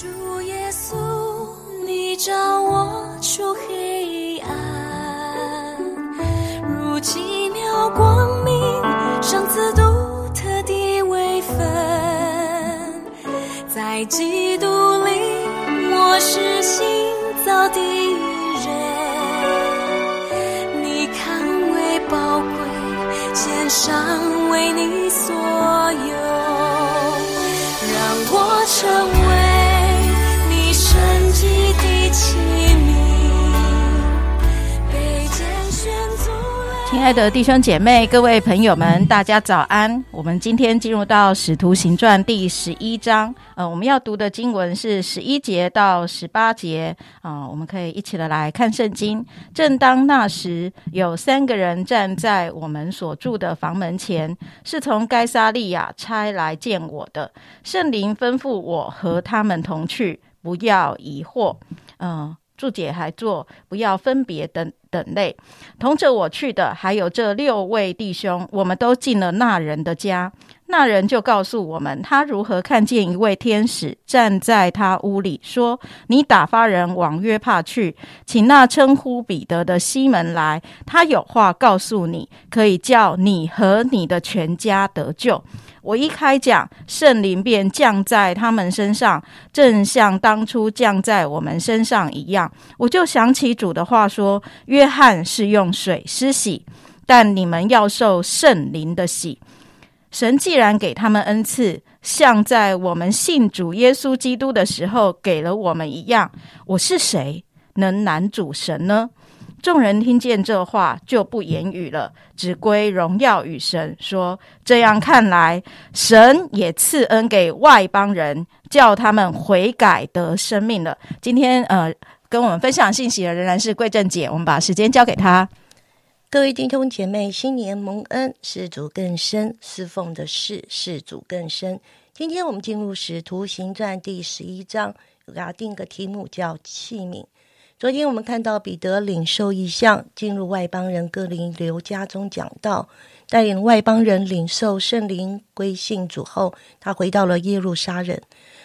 主耶稣，你照我出黑暗，如奇妙光明，赏赐独特的微分，在基督里我是新造的人，你看为宝贵，献上为你所有，让我成为亲爱的弟兄姐妹、各位朋友们，大家早安！我们今天进入到《使徒行传》第十一章，呃，我们要读的经文是十一节到十八节啊、我们可以一起的来看圣经。正当那时，有三个人站在我们所住的房门前，是从该撒利亚差来见我的。圣灵吩咐我和他们同去，不要疑惑。嗯、注解还做不要分别等等类。同着我去的还有这六位弟兄，我们都进了那人的家。那人就告诉我们，他如何看见一位天使站在他屋里，说：“你打发人往约帕去，请那称呼彼得的西门来，他有话告诉你，可以叫你和你的全家得救。”我一开讲，圣灵便降在他们身上，正像当初降在我们身上一样。我就想起主的话说：“约翰是用水施洗，但你们要受圣灵的洗。”神既然给他们恩赐，像在我们信主耶稣基督的时候给了我们一样，我是谁能难主神呢？众人听见这话，就不言语了，只归荣耀与神，说：这样看来，神也赐恩给外邦人，叫他们悔改得生命了。今天呃，跟我们分享信息的仍然是贵正姐，我们把时间交给她。各位弟兄姐妹，新年蒙恩，施主更深，侍奉的事，施主更深。今天我们进入《使徒行传》第十一章，给大家定个题目叫器皿。昨天我们看到彼得领受异象，进入外邦人哥林流家中讲道，带领外邦人领受圣灵归信主后，他回到了耶路撒冷。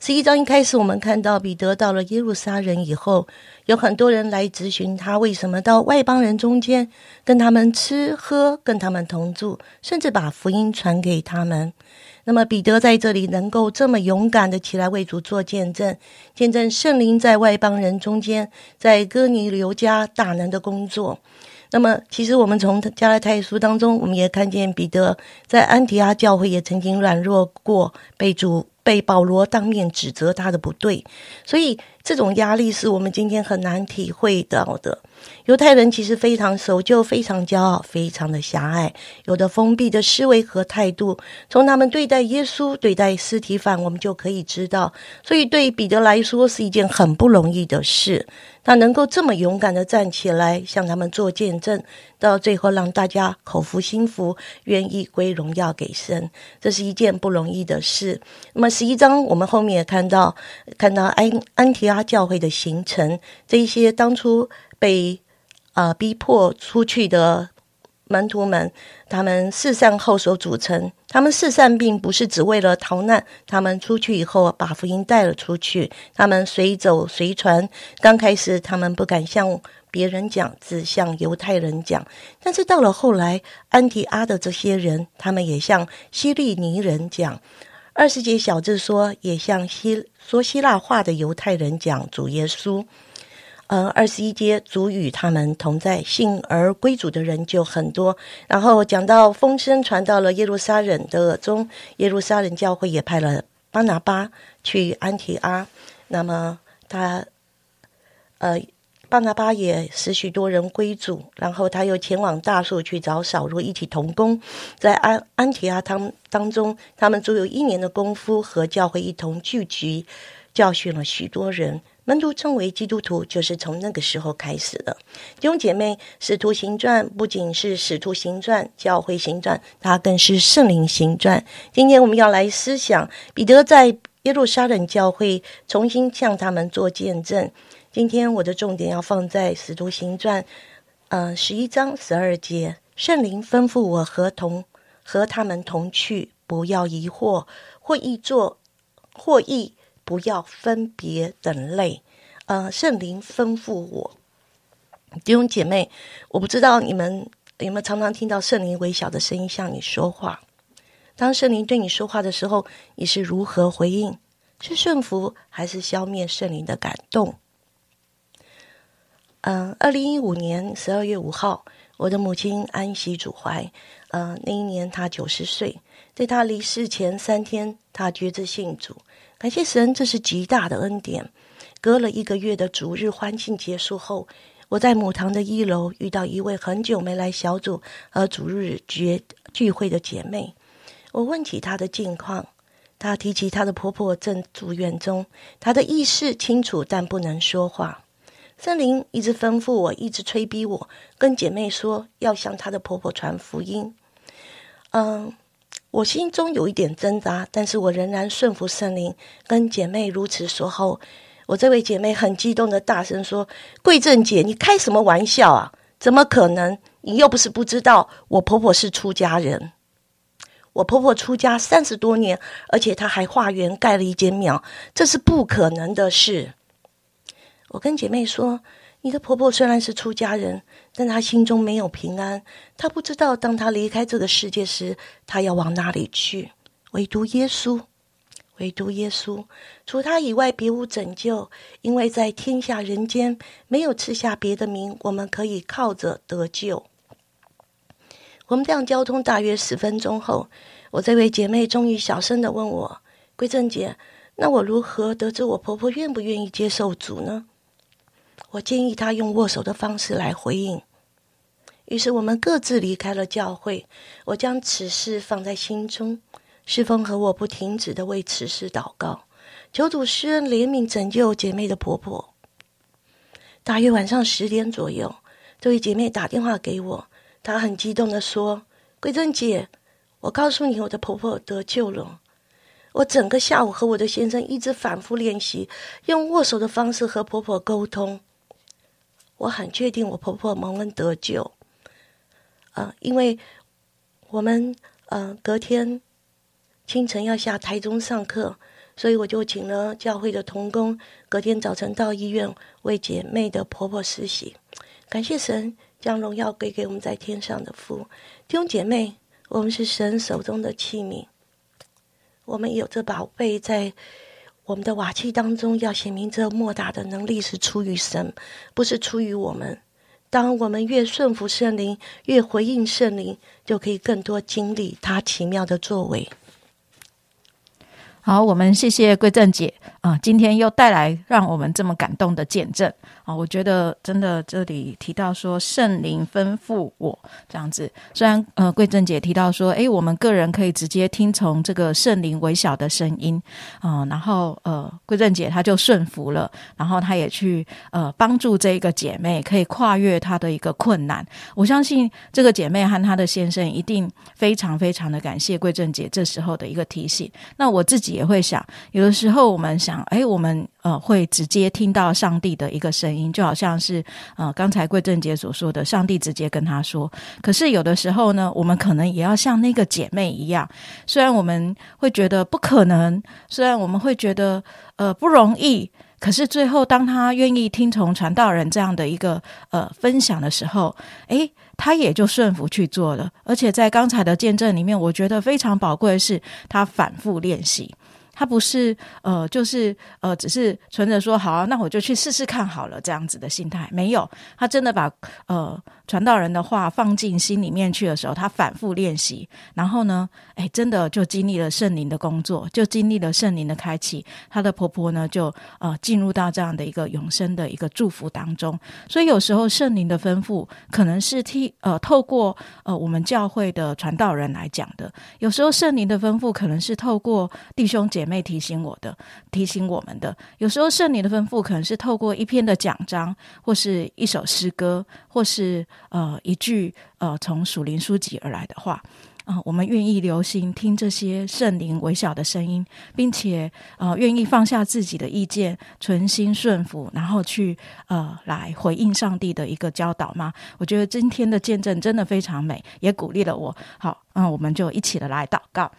十一章一开始，我们看到彼得到了耶路撒冷以后，有很多人来咨询他为什么到外邦人中间跟他们吃喝，跟他们同住，甚至把福音传给他们。那么彼得在这里能够这么勇敢的起来为主做见证，见证圣灵在外邦人中间，在哥尼流家大能的工作。那么，其实我们从加拉太书当中，我们也看见彼得在安提阿教会也曾经软弱过，被主被保罗当面指责他的不对，所以这种压力是我们今天很难体会到的。犹太人其实非常守旧，非常骄傲，非常的狭隘，有的封闭的思维和态度。从他们对待耶稣、对待斯提凡，我们就可以知道。所以对彼得来说是一件很不容易的事。他能够这么勇敢的站起来，向他们做见证，到最后让大家口服心服，愿意归荣耀给神，这是一件不容易的事。那么十一章我们后面也看到，看到安安提阿教会的形成，这一些当初被呃逼迫出去的门徒们，他们四散后所组成。他们四散并不是只为了逃难，他们出去以后把福音带了出去。他们随走随传。刚开始他们不敢向别人讲，只向犹太人讲。但是到了后来，安提阿的这些人，他们也向希利尼人讲。二十节小字说，也向希说希腊话的犹太人讲主耶稣。呃，二十一节主与他们同在，信而归主的人就很多。然后讲到风声传到了耶路撒冷的中，耶路撒冷教会也派了巴拿巴去安提阿。那么他，呃，巴拿巴也使许多人归主，然后他又前往大树去找扫罗一起同工，在安安提阿当当中，他们足有一年的功夫和教会一同聚集，教训了许多人。门徒称为基督徒，就是从那个时候开始的。弟兄姐妹，《使徒行传》不仅是《使徒行传》、教会行传，它更是圣灵行传。今天我们要来思想彼得在耶路撒冷教会重新向他们做见证。今天我的重点要放在《使徒行传》呃十一章十二节，圣灵吩咐我和同和他们同去，不要疑惑，或易做，或易。不要分别等类。呃，圣灵吩咐我，弟兄姐妹，我不知道你们有没有常常听到圣灵微小的声音向你说话。当圣灵对你说话的时候，你是如何回应？是顺服还是消灭圣灵的感动？嗯，二零一五年十二月五号，我的母亲安息主怀。呃，那一年她九十岁，在她离世前三天，她决志信主。感谢神，这是极大的恩典。隔了一个月的主日欢庆结束后，我在母堂的一楼遇到一位很久没来小组和主日聚聚会的姐妹。我问起她的近况，她提起她的婆婆正住院中，她的意识清楚，但不能说话。圣灵一直吩咐我，一直催逼我，跟姐妹说要向她的婆婆传福音。嗯，我心中有一点挣扎，但是我仍然顺服圣灵，跟姐妹如此说后，我这位姐妹很激动的大声说：“桂正姐，你开什么玩笑啊？怎么可能？你又不是不知道，我婆婆是出家人。我婆婆出家三十多年，而且她还化缘盖了一间庙，这是不可能的事。”我跟姐妹说：“你的婆婆虽然是出家人，但她心中没有平安。她不知道，当她离开这个世界时，她要往哪里去。唯独耶稣，唯独耶稣，除他以外别无拯救。因为在天下人间，没有赐下别的名，我们可以靠着得救。”我们这样交通大约十分钟后，我这位姐妹终于小声的问我：“桂正姐，那我如何得知我婆婆愿不愿意接受主呢？”我建议他用握手的方式来回应。于是我们各自离开了教会。我将此事放在心中，侍奉和我不停止的为此事祷告，求主施恩怜悯拯救姐妹的婆婆。大约晚上十点左右，这位姐妹打电话给我，她很激动的说：“桂珍姐，我告诉你，我的婆婆得救了。”我整个下午和我的先生一直反复练习，用握手的方式和婆婆沟通。我很确定我婆婆蒙恩得救，呃，因为我们呃隔天清晨要下台中上课，所以我就请了教会的童工，隔天早晨到医院为姐妹的婆婆施洗。感谢神将荣耀归给我们在天上的父。弟兄姐妹，我们是神手中的器皿，我们有这宝贝在。我们的瓦器当中要显明这莫大的能力是出于神，不是出于我们。当我们越顺服圣灵，越回应圣灵，就可以更多经历他奇妙的作为。好，我们谢谢桂正姐啊，今天又带来让我们这么感动的见证啊！我觉得真的这里提到说圣灵吩咐我这样子，虽然呃桂正姐提到说，诶，我们个人可以直接听从这个圣灵微小的声音啊，然后呃桂正姐她就顺服了，然后她也去呃帮助这一个姐妹可以跨越她的一个困难。我相信这个姐妹和她的先生一定非常非常的感谢桂正姐这时候的一个提醒。那我自己。也会想，有的时候我们想，哎，我们呃会直接听到上帝的一个声音，就好像是呃刚才桂正杰所说的，上帝直接跟他说。可是有的时候呢，我们可能也要像那个姐妹一样，虽然我们会觉得不可能，虽然我们会觉得呃不容易。可是最后，当他愿意听从传道人这样的一个呃分享的时候，诶，他也就顺服去做了。而且在刚才的见证里面，我觉得非常宝贵的是，他反复练习。他不是呃，就是呃，只是存着说好，那我就去试试看好了这样子的心态，没有。他真的把呃传道人的话放进心里面去的时候，他反复练习，然后呢，哎，真的就经历了圣灵的工作，就经历了圣灵的开启。她的婆婆呢，就呃进入到这样的一个永生的一个祝福当中。所以有时候圣灵的吩咐，可能是替呃透过呃我们教会的传道人来讲的；有时候圣灵的吩咐，可能是透过弟兄姐。妹提醒我的，提醒我们的。有时候圣灵的吩咐可能是透过一篇的讲章，或是一首诗歌，或是呃一句呃从属灵书籍而来的话啊。我们愿意留心听这些圣灵微小的声音，并且呃愿意放下自己的意见，存心顺服，然后去呃来回应上帝的一个教导吗？我觉得今天的见证真的非常美，也鼓励了我。好，嗯，我们就一起的来祷告。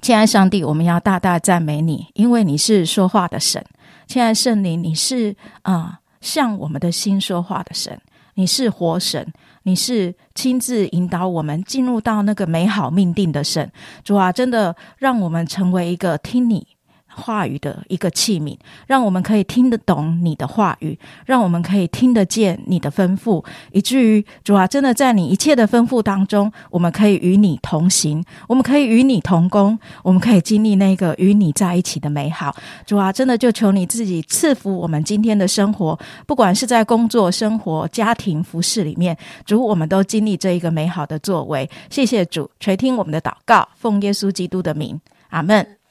亲爱上帝，我们要大大赞美你，因为你是说话的神。亲爱圣灵，你是啊，向我们的心说话的神，你是活神，你是亲自引导我们进入到那个美好命定的神。主啊，真的让我们成为一个听你。话语的一个器皿，让我们可以听得懂你的话语，让我们可以听得见你的吩咐，以至于主啊，真的在你一切的吩咐当中，我们可以与你同行，我们可以与你同工，我们可以经历那个与你在一起的美好。主啊，真的就求你自己赐福我们今天的生活，不管是在工作、生活、家庭、服饰里面，主我们都经历这一个美好的作为。谢谢主垂听我们的祷告，奉耶稣基督的名，阿门。